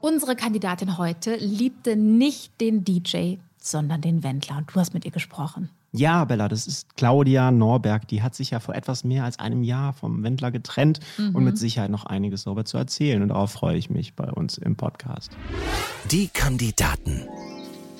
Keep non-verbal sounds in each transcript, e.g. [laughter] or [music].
Unsere Kandidatin heute liebte nicht den DJ, sondern den Wendler. Und du hast mit ihr gesprochen. Ja, Bella, das ist Claudia Norberg. Die hat sich ja vor etwas mehr als einem Jahr vom Wendler getrennt Mhm. und mit Sicherheit noch einiges darüber zu erzählen. Und darauf freue ich mich bei uns im Podcast. Die Kandidaten.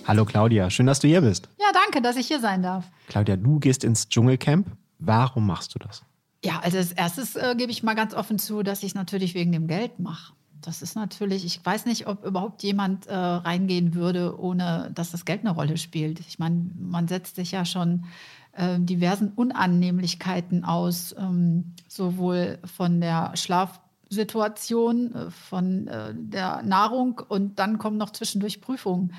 Hallo Claudia, schön, dass du hier bist. Ja, danke, dass ich hier sein darf. Claudia, du gehst ins Dschungelcamp. Warum machst du das? Ja, also als erstes äh, gebe ich mal ganz offen zu, dass ich natürlich wegen dem Geld mache. Das ist natürlich, ich weiß nicht, ob überhaupt jemand äh, reingehen würde, ohne dass das Geld eine Rolle spielt. Ich meine, man setzt sich ja schon äh, diversen Unannehmlichkeiten aus, ähm, sowohl von der Schlafsituation, äh, von äh, der Nahrung und dann kommen noch zwischendurch Prüfungen.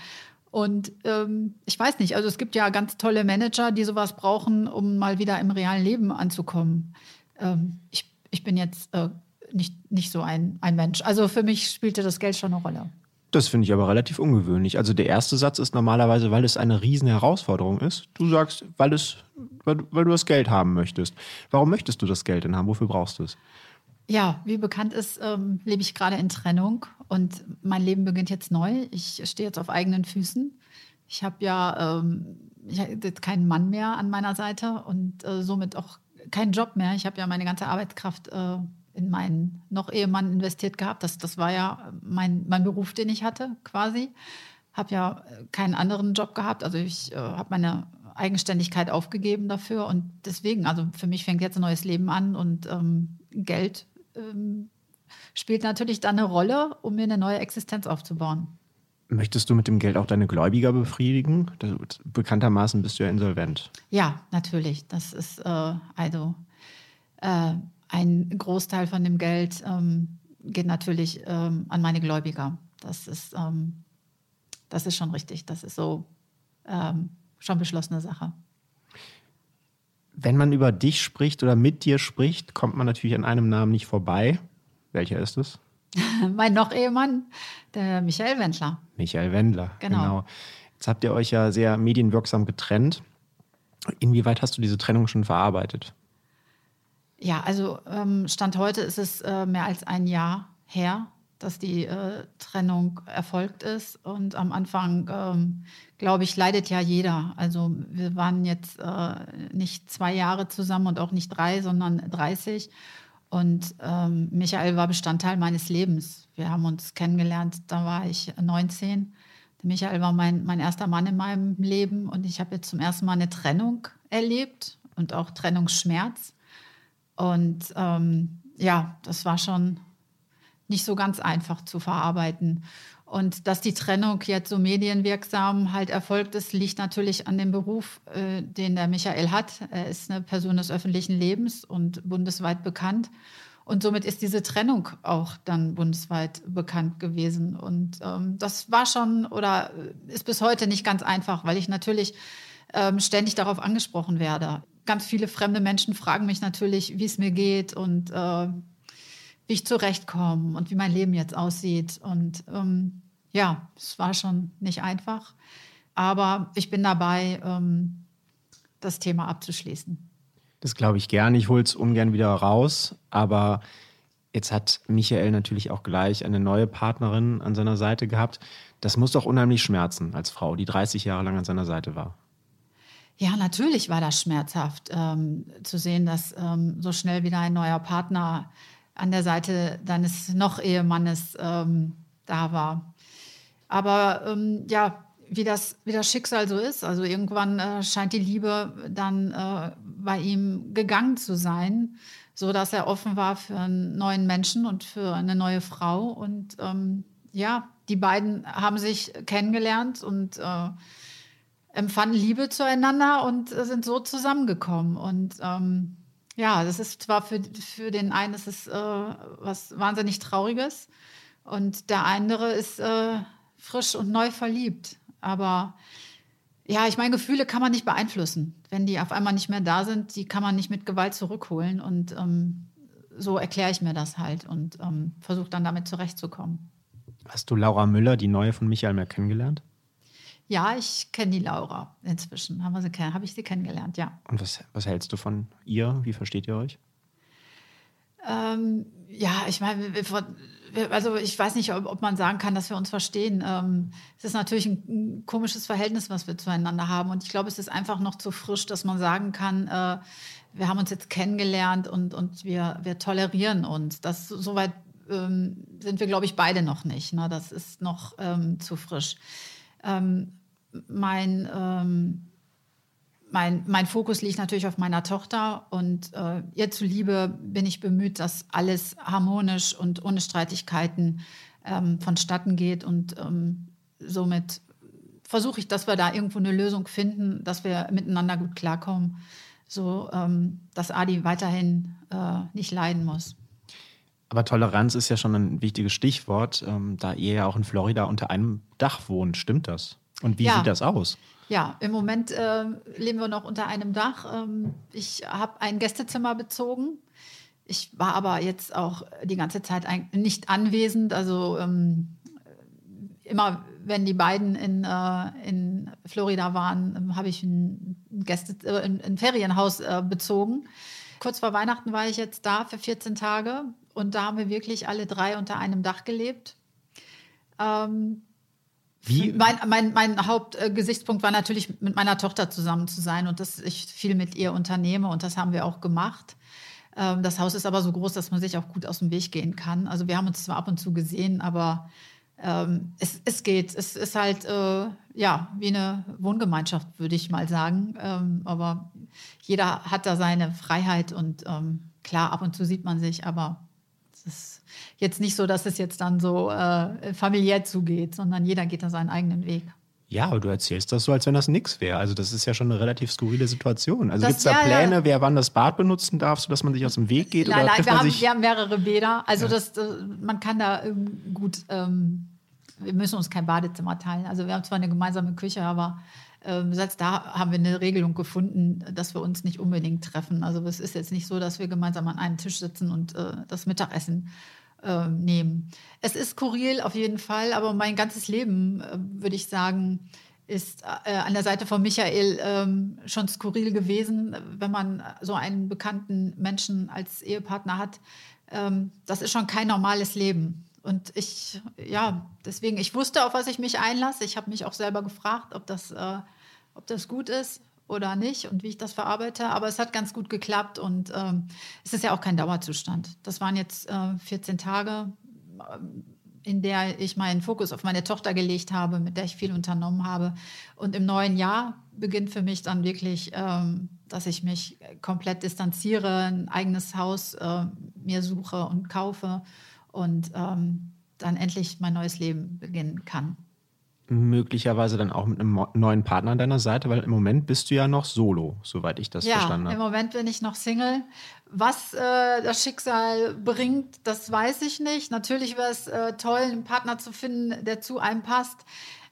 Und ähm, ich weiß nicht, also es gibt ja ganz tolle Manager, die sowas brauchen, um mal wieder im realen Leben anzukommen. Ähm, ich, ich bin jetzt äh, nicht, nicht so ein, ein Mensch. Also für mich spielte das Geld schon eine Rolle. Das finde ich aber relativ ungewöhnlich. Also der erste Satz ist normalerweise, weil es eine riesen Herausforderung ist. Du sagst, weil, es, weil, du- weil du das Geld haben möchtest. Warum möchtest du das Geld denn haben? Wofür brauchst du es? Ja, wie bekannt ist, ähm, lebe ich gerade in Trennung und mein Leben beginnt jetzt neu. Ich stehe jetzt auf eigenen Füßen. Ich habe ja ähm, ich hab jetzt keinen Mann mehr an meiner Seite und äh, somit auch keinen Job mehr. Ich habe ja meine ganze Arbeitskraft äh, in meinen noch Ehemann investiert gehabt. Das, das war ja mein, mein Beruf, den ich hatte quasi. Habe ja äh, keinen anderen Job gehabt. Also ich äh, habe meine Eigenständigkeit aufgegeben dafür und deswegen, also für mich fängt jetzt ein neues Leben an und ähm, Geld ähm, spielt natürlich dann eine Rolle, um mir eine neue Existenz aufzubauen. Möchtest du mit dem Geld auch deine Gläubiger befriedigen? Das, bekanntermaßen bist du ja insolvent. Ja, natürlich. Das ist äh, also äh, ein Großteil von dem Geld ähm, geht natürlich ähm, an meine Gläubiger. Das ist, ähm, das ist schon richtig. Das ist so ähm, schon beschlossene Sache. Wenn man über dich spricht oder mit dir spricht, kommt man natürlich an einem Namen nicht vorbei. Welcher ist es? [laughs] mein Noch-Ehemann, der Michael Wendler. Michael Wendler. Genau. Jetzt habt ihr euch ja sehr medienwirksam getrennt. Inwieweit hast du diese Trennung schon verarbeitet? Ja, also ähm, Stand heute ist es äh, mehr als ein Jahr her, dass die äh, Trennung erfolgt ist. Und am Anfang, ähm, glaube ich, leidet ja jeder. Also wir waren jetzt äh, nicht zwei Jahre zusammen und auch nicht drei, sondern 30. Und ähm, Michael war Bestandteil meines Lebens. Wir haben uns kennengelernt, da war ich 19. Der Michael war mein, mein erster Mann in meinem Leben und ich habe jetzt zum ersten Mal eine Trennung erlebt und auch Trennungsschmerz. Und ähm, ja, das war schon nicht so ganz einfach zu verarbeiten. Und dass die Trennung jetzt so medienwirksam halt erfolgt ist, liegt natürlich an dem Beruf, äh, den der Michael hat. Er ist eine Person des öffentlichen Lebens und bundesweit bekannt. Und somit ist diese Trennung auch dann bundesweit bekannt gewesen. Und ähm, das war schon oder ist bis heute nicht ganz einfach, weil ich natürlich ähm, ständig darauf angesprochen werde. Ganz viele fremde Menschen fragen mich natürlich, wie es mir geht und äh, wie ich zurechtkomme und wie mein Leben jetzt aussieht. Und ähm, ja, es war schon nicht einfach. Aber ich bin dabei, ähm, das Thema abzuschließen. Das glaube ich gern. Ich hole es ungern wieder raus. Aber jetzt hat Michael natürlich auch gleich eine neue Partnerin an seiner Seite gehabt. Das muss doch unheimlich schmerzen als Frau, die 30 Jahre lang an seiner Seite war. Ja, natürlich war das schmerzhaft ähm, zu sehen, dass ähm, so schnell wieder ein neuer Partner an der Seite deines noch-Ehemannes ähm, da war. Aber ähm, ja, wie das, wie das Schicksal so ist, also irgendwann äh, scheint die Liebe dann äh, bei ihm gegangen zu sein, so dass er offen war für einen neuen Menschen und für eine neue Frau. Und ähm, ja, die beiden haben sich kennengelernt und äh, empfanden Liebe zueinander und äh, sind so zusammengekommen. Und ähm, ja, das ist zwar für, für den einen ist es äh, was wahnsinnig Trauriges und der andere ist äh, frisch und neu verliebt. Aber ja, ich meine, Gefühle kann man nicht beeinflussen. Wenn die auf einmal nicht mehr da sind, die kann man nicht mit Gewalt zurückholen. Und ähm, so erkläre ich mir das halt und ähm, versuche dann damit zurechtzukommen. Hast du Laura Müller, die neue von Michael, mehr kennengelernt? Ja, ich kenne die Laura inzwischen. Habe hab ich sie kennengelernt, ja. Und was, was hältst du von ihr? Wie versteht ihr euch? Ähm, ja, ich meine, also ich weiß nicht, ob, ob, man sagen kann, dass wir uns verstehen. Ähm, es ist natürlich ein, ein, komisches Verhältnis, was wir zueinander haben. Und ich glaube, es ist einfach noch zu frisch, dass man sagen kann, äh, wir haben uns jetzt kennengelernt und, und wir, wir tolerieren uns. Das, soweit ähm, sind wir, glaube ich, beide noch nicht. Ne? Das ist noch ähm, zu frisch. Ähm, mein, ähm, mein, mein Fokus liegt natürlich auf meiner Tochter und äh, ihr zuliebe bin ich bemüht, dass alles harmonisch und ohne Streitigkeiten ähm, vonstatten geht und ähm, somit versuche ich, dass wir da irgendwo eine Lösung finden, dass wir miteinander gut klarkommen, so ähm, dass Adi weiterhin äh, nicht leiden muss. Aber Toleranz ist ja schon ein wichtiges Stichwort, ähm, da ihr ja auch in Florida unter einem Dach wohnt. Stimmt das? Und wie ja. sieht das aus? Ja, im Moment äh, leben wir noch unter einem Dach. Ähm, ich habe ein Gästezimmer bezogen. Ich war aber jetzt auch die ganze Zeit nicht anwesend. Also ähm, immer, wenn die beiden in, äh, in Florida waren, ähm, habe ich ein, Gäste, äh, ein, Ferienhaus äh, bezogen. Kurz vor Weihnachten war ich jetzt da für 14 Tage und da haben wir wirklich alle drei unter einem Dach gelebt. Ähm, wie? Mein, mein, mein Hauptgesichtspunkt war natürlich, mit meiner Tochter zusammen zu sein und dass ich viel mit ihr unternehme und das haben wir auch gemacht. Ähm, das Haus ist aber so groß, dass man sich auch gut aus dem Weg gehen kann. Also wir haben uns zwar ab und zu gesehen, aber ähm, es, es geht. Es ist halt äh, ja wie eine Wohngemeinschaft, würde ich mal sagen. Ähm, aber jeder hat da seine Freiheit und klar, ab und zu sieht man sich, aber es ist jetzt nicht so, dass es jetzt dann so äh, familiär zugeht, sondern jeder geht da seinen eigenen Weg. Ja, aber du erzählst das so, als wenn das nichts wäre. Also das ist ja schon eine relativ skurrile Situation. Also gibt es da ja, Pläne, ja. wer wann das Bad benutzen darf, sodass man sich aus dem Weg geht? Nein, nein, wir haben, wir haben, mehrere Bäder. Also ja. das, man kann da ähm, gut, ähm, wir müssen uns kein Badezimmer teilen. Also wir haben zwar eine gemeinsame Küche, aber ähm, selbst da haben wir eine Regelung gefunden, dass wir uns nicht unbedingt treffen. Also es ist jetzt nicht so, dass wir gemeinsam an einem Tisch sitzen und äh, das Mittagessen äh, nehmen. Es ist skurril auf jeden Fall, aber mein ganzes Leben, äh, würde ich sagen, ist äh, an der Seite von Michael ähm, schon skurril gewesen, wenn man so einen bekannten Menschen als Ehepartner hat. Ähm, das ist schon kein normales Leben. Und ich, ja, deswegen, ich wusste, auf was ich mich einlasse. Ich habe mich auch selber gefragt, ob das, äh, ob das gut ist oder nicht und wie ich das verarbeite. Aber es hat ganz gut geklappt und ähm, es ist ja auch kein Dauerzustand. Das waren jetzt äh, 14 Tage, äh, in der ich meinen Fokus auf meine Tochter gelegt habe, mit der ich viel unternommen habe. Und im neuen Jahr beginnt für mich dann wirklich, ähm, dass ich mich komplett distanziere, ein eigenes Haus äh, mir suche und kaufe und ähm, dann endlich mein neues Leben beginnen kann. Möglicherweise dann auch mit einem neuen Partner an deiner Seite, weil im Moment bist du ja noch solo, soweit ich das ja, verstanden habe. Im Moment bin ich noch Single. Was äh, das Schicksal bringt, das weiß ich nicht. Natürlich wäre es äh, toll, einen Partner zu finden, der zu einem passt.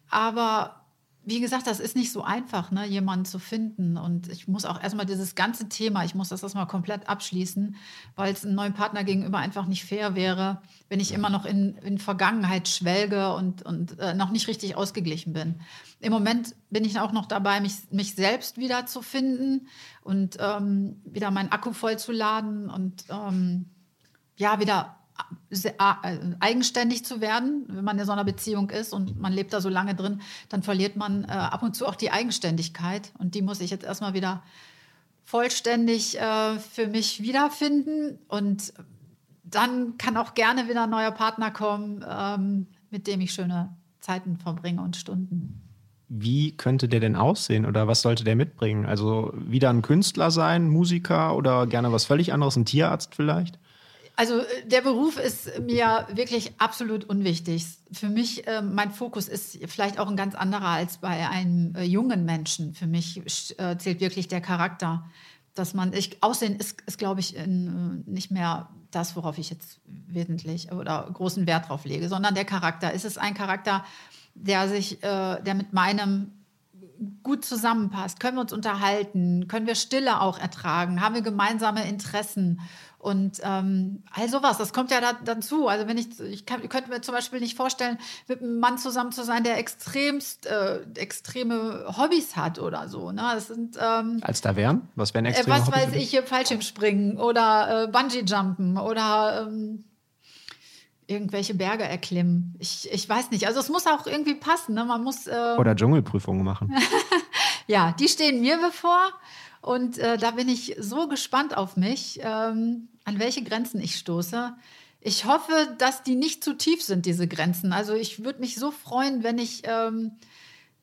Aber wie gesagt, das ist nicht so einfach, ne, jemanden zu finden. Und ich muss auch erstmal dieses ganze Thema, ich muss das erstmal komplett abschließen, weil es einem neuen Partner gegenüber einfach nicht fair wäre, wenn ich immer noch in, in Vergangenheit schwelge und, und äh, noch nicht richtig ausgeglichen bin. Im Moment bin ich auch noch dabei, mich, mich selbst wieder zu finden und ähm, wieder meinen Akku vollzuladen und ähm, ja, wieder eigenständig zu werden, wenn man in so einer Beziehung ist und man lebt da so lange drin, dann verliert man äh, ab und zu auch die Eigenständigkeit. Und die muss ich jetzt erstmal wieder vollständig äh, für mich wiederfinden. Und dann kann auch gerne wieder ein neuer Partner kommen, ähm, mit dem ich schöne Zeiten verbringe und Stunden. Wie könnte der denn aussehen oder was sollte der mitbringen? Also wieder ein Künstler sein, Musiker oder gerne was völlig anderes, ein Tierarzt vielleicht? Also äh, der Beruf ist mir wirklich absolut unwichtig. Für mich, äh, mein Fokus ist vielleicht auch ein ganz anderer als bei einem äh, jungen Menschen. Für mich äh, zählt wirklich der Charakter. Dass man, ich, Aussehen ist, ist glaube ich, in, äh, nicht mehr das, worauf ich jetzt wesentlich oder großen Wert drauf lege, sondern der Charakter. Ist es ein Charakter, der sich, äh, der mit meinem gut zusammenpasst? Können wir uns unterhalten? Können wir Stille auch ertragen? Haben wir gemeinsame Interessen? Und ähm, all sowas, das kommt ja da, dazu. Also wenn ich, ich, kann, ich könnte mir zum Beispiel nicht vorstellen, mit einem Mann zusammen zu sein, der extremst äh, extreme Hobbys hat oder so. Ne? Das sind, ähm, Als da wären? Was wären äh, extreme Was Hobbys? weiß ich, hier Fallschirmspringen oder äh, Bungee-Jumpen oder ähm, irgendwelche Berge erklimmen. Ich, ich weiß nicht. Also es muss auch irgendwie passen. Ne? Man muss. Äh, Oder Dschungelprüfungen machen. [laughs] ja, die stehen mir bevor. Und äh, da bin ich so gespannt auf mich, ähm, an welche Grenzen ich stoße. Ich hoffe, dass die nicht zu tief sind, diese Grenzen. Also ich würde mich so freuen, wenn ich, ähm,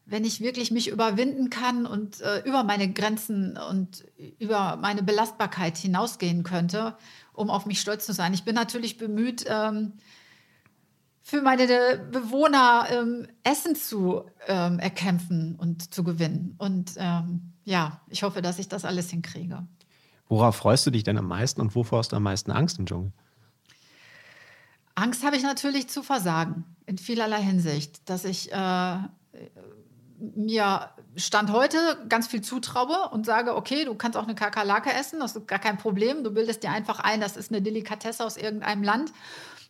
wenn ich wirklich mich überwinden kann und äh, über meine Grenzen und über meine Belastbarkeit hinausgehen könnte, um auf mich stolz zu sein. Ich bin natürlich bemüht, ähm, für meine Bewohner ähm, Essen zu ähm, erkämpfen und zu gewinnen. Und ähm, ja, ich hoffe, dass ich das alles hinkriege. Worauf freust du dich denn am meisten und wovor hast du am meisten Angst im Dschungel? Angst habe ich natürlich zu versagen, in vielerlei Hinsicht, dass ich äh, mir Stand heute ganz viel zutraue und sage, okay, du kannst auch eine Kakerlake essen, das ist gar kein Problem. Du bildest dir einfach ein, das ist eine Delikatesse aus irgendeinem Land.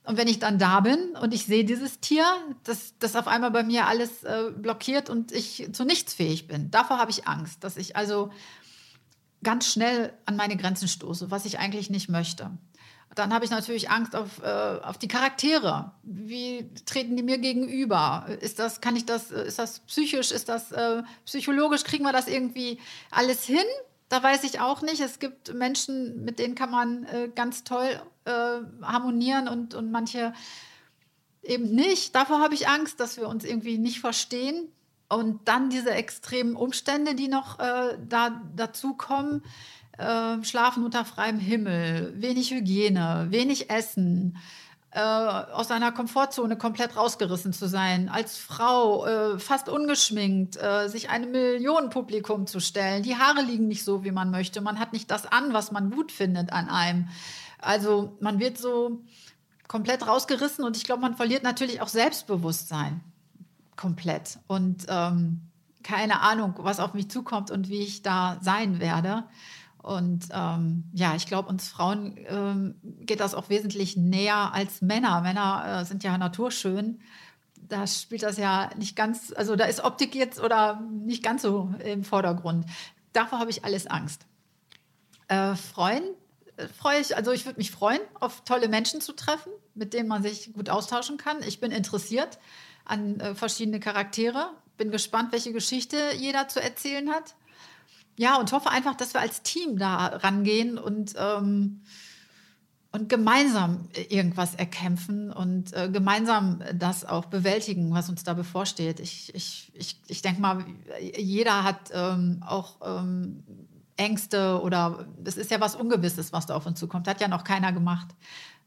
Und wenn ich dann da bin und ich sehe dieses Tier, dass das auf einmal bei mir alles äh, blockiert und ich zu nichts fähig bin. Davor habe ich Angst, dass ich also ganz schnell an meine Grenzen stoße, was ich eigentlich nicht möchte. Dann habe ich natürlich Angst auf, äh, auf die Charaktere. Wie treten die mir gegenüber? Ist das, kann ich das, ist das psychisch, ist das äh, psychologisch? Kriegen wir das irgendwie alles hin? Da weiß ich auch nicht. Es gibt Menschen, mit denen kann man äh, ganz toll äh, harmonieren und, und manche eben nicht. Davor habe ich Angst, dass wir uns irgendwie nicht verstehen. Und dann diese extremen Umstände, die noch äh, da dazukommen. Äh, schlafen unter freiem Himmel, wenig Hygiene, wenig Essen, äh, aus seiner Komfortzone komplett rausgerissen zu sein, als Frau äh, fast ungeschminkt, äh, sich einem Millionenpublikum zu stellen. Die Haare liegen nicht so, wie man möchte. Man hat nicht das an, was man gut findet an einem. Also man wird so komplett rausgerissen und ich glaube, man verliert natürlich auch Selbstbewusstsein komplett. Und ähm, keine Ahnung, was auf mich zukommt und wie ich da sein werde. Und ähm, ja, ich glaube, uns Frauen ähm, geht das auch wesentlich näher als Männer. Männer äh, sind ja naturschön. Da spielt das ja nicht ganz, also da ist Optik jetzt oder nicht ganz so im Vordergrund. Davor habe ich alles Angst. Äh, freuen, äh, freue ich, also ich würde mich freuen, auf tolle Menschen zu treffen, mit denen man sich gut austauschen kann. Ich bin interessiert an äh, verschiedene Charaktere, bin gespannt, welche Geschichte jeder zu erzählen hat ja, und hoffe einfach, dass wir als Team da rangehen und, ähm, und gemeinsam irgendwas erkämpfen und äh, gemeinsam das auch bewältigen, was uns da bevorsteht. Ich, ich, ich, ich denke mal, jeder hat ähm, auch ähm, Ängste oder es ist ja was Ungewisses, was da auf uns zukommt. Hat ja noch keiner gemacht.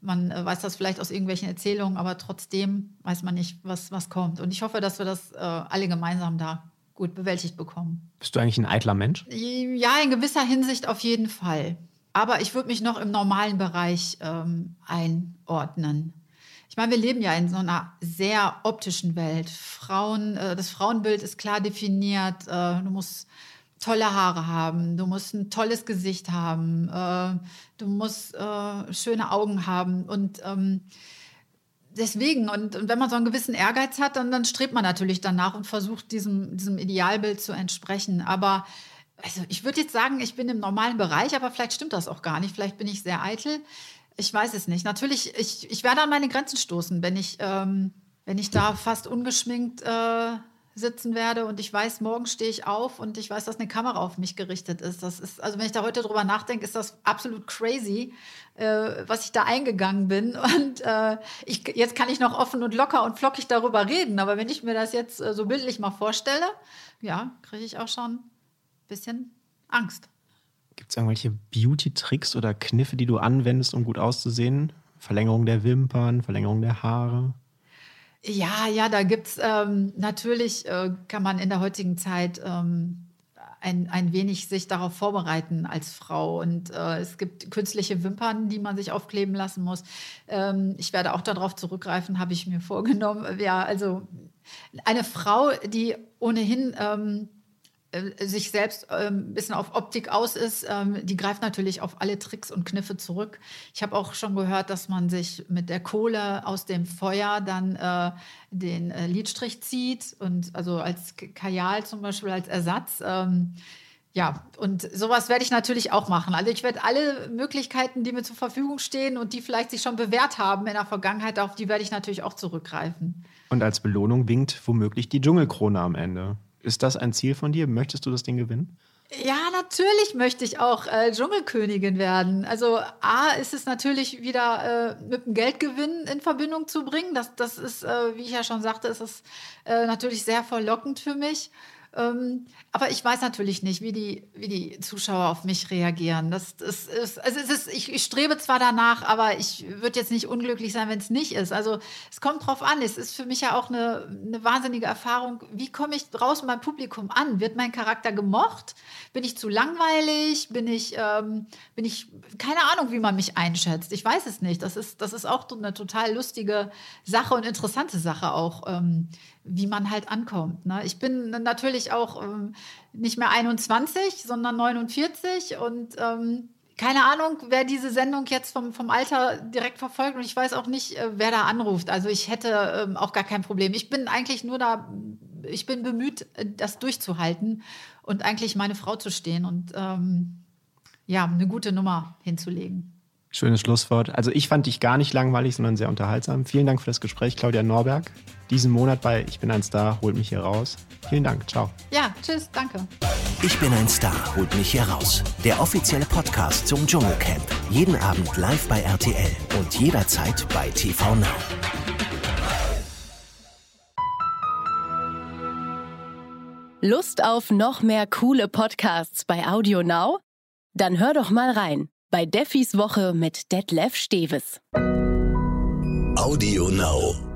Man äh, weiß das vielleicht aus irgendwelchen Erzählungen, aber trotzdem weiß man nicht, was, was kommt. Und ich hoffe, dass wir das äh, alle gemeinsam da gut bewältigt bekommen. Bist du eigentlich ein eitler Mensch? Ja, in gewisser Hinsicht auf jeden Fall. Aber ich würde mich noch im normalen Bereich ähm, einordnen. Ich meine, wir leben ja in so einer sehr optischen Welt. Frauen, äh, das Frauenbild ist klar definiert. Äh, du musst tolle Haare haben, du musst ein tolles Gesicht haben, äh, du musst äh, schöne Augen haben und ähm, deswegen, und, und, wenn man so einen gewissen Ehrgeiz hat, dann, dann strebt man natürlich danach und versucht, diesem, diesem Idealbild zu entsprechen. Aber also ich würde jetzt sagen, ich bin im normalen Bereich, aber vielleicht stimmt das auch gar nicht. Vielleicht bin ich sehr eitel. Ich weiß es nicht. Natürlich, ich, ich werde an meine Grenzen stoßen, wenn ich, ähm, wenn ich da fast ungeschminkt äh, sitzen werde und ich weiß, morgen stehe ich auf und ich weiß, dass eine Kamera auf mich gerichtet ist. Das ist, also wenn ich da heute drüber nachdenke, ist das absolut crazy, äh, was ich da eingegangen bin. [laughs] Und äh, ich, jetzt kann ich noch offen und locker und flockig darüber reden. Aber wenn ich mir das jetzt äh, so bildlich mal vorstelle, ja, kriege ich auch schon ein bisschen Angst. Gibt es irgendwelche Beauty-Tricks oder Kniffe, die du anwendest, um gut auszusehen? Verlängerung der Wimpern, Verlängerung der Haare? Ja, ja, da gibt es ähm, natürlich, äh, kann man in der heutigen Zeit ähm, ein, ein wenig sich darauf vorbereiten als Frau. Und äh, es gibt künstliche Wimpern, die man sich aufkleben lassen muss. Ähm, ich werde auch darauf zurückgreifen, habe ich mir vorgenommen. Ja, also eine Frau, die ohnehin ähm, äh, sich selbst ähm, ein bisschen auf Optik aus ist, ähm, die greift natürlich auf alle Tricks und Kniffe zurück. Ich habe auch schon gehört, dass man sich mit der Kohle aus dem Feuer dann äh, den äh, Lidstrich zieht und also als Kajal zum Beispiel als Ersatz. Ähm, ja, und sowas werde ich natürlich auch machen. Also ich werde alle Möglichkeiten, die mir zur Verfügung stehen und die vielleicht sich schon bewährt haben in der Vergangenheit, auf die werde ich natürlich auch zurückgreifen. Und als Belohnung winkt womöglich die Dschungelkrone am Ende. Ist das ein Ziel von dir? Möchtest du das Ding gewinnen? Ja, natürlich möchte ich auch äh, Dschungelkönigin werden. Also A ist es natürlich wieder äh, mit dem Geldgewinn in Verbindung zu bringen. Das, das ist, äh, wie ich ja schon sagte, ist es äh, natürlich sehr verlockend für mich. Ähm, aber ich weiß natürlich nicht, wie die, wie die Zuschauer auf mich reagieren. Das, das ist, also es ist, ich, ich strebe zwar danach, aber ich würde jetzt nicht unglücklich sein, wenn es nicht ist. Also es kommt drauf an. Es ist für mich ja auch eine, eine wahnsinnige Erfahrung. Wie komme ich draußen beim Publikum an? Wird mein Charakter gemocht? Bin ich zu langweilig? Bin ich, ähm, bin ich, keine Ahnung, wie man mich einschätzt. Ich weiß es nicht. Das ist, das ist auch eine total lustige Sache und interessante Sache auch. Ähm, wie man halt ankommt. Ne? Ich bin natürlich auch ähm, nicht mehr 21, sondern 49 und ähm, keine Ahnung, wer diese Sendung jetzt vom, vom Alter direkt verfolgt und ich weiß auch nicht, äh, wer da anruft. Also ich hätte ähm, auch gar kein Problem. Ich bin eigentlich nur da, ich bin bemüht, äh, das durchzuhalten und eigentlich meine Frau zu stehen und ähm, ja, eine gute Nummer hinzulegen. Schönes Schlusswort. Also ich fand dich gar nicht langweilig, sondern sehr unterhaltsam. Vielen Dank für das Gespräch, Claudia Norberg. Diesen Monat bei Ich bin ein Star holt mich hier raus. Vielen Dank. Ciao. Ja, tschüss, danke. Ich bin ein Star holt mich hier raus. Der offizielle Podcast zum Dschungelcamp. Jeden Abend live bei RTL und jederzeit bei TV Now. Lust auf noch mehr coole Podcasts bei Audio Now? Dann hör doch mal rein bei Deffis Woche mit Detlef Steves. Audio Now.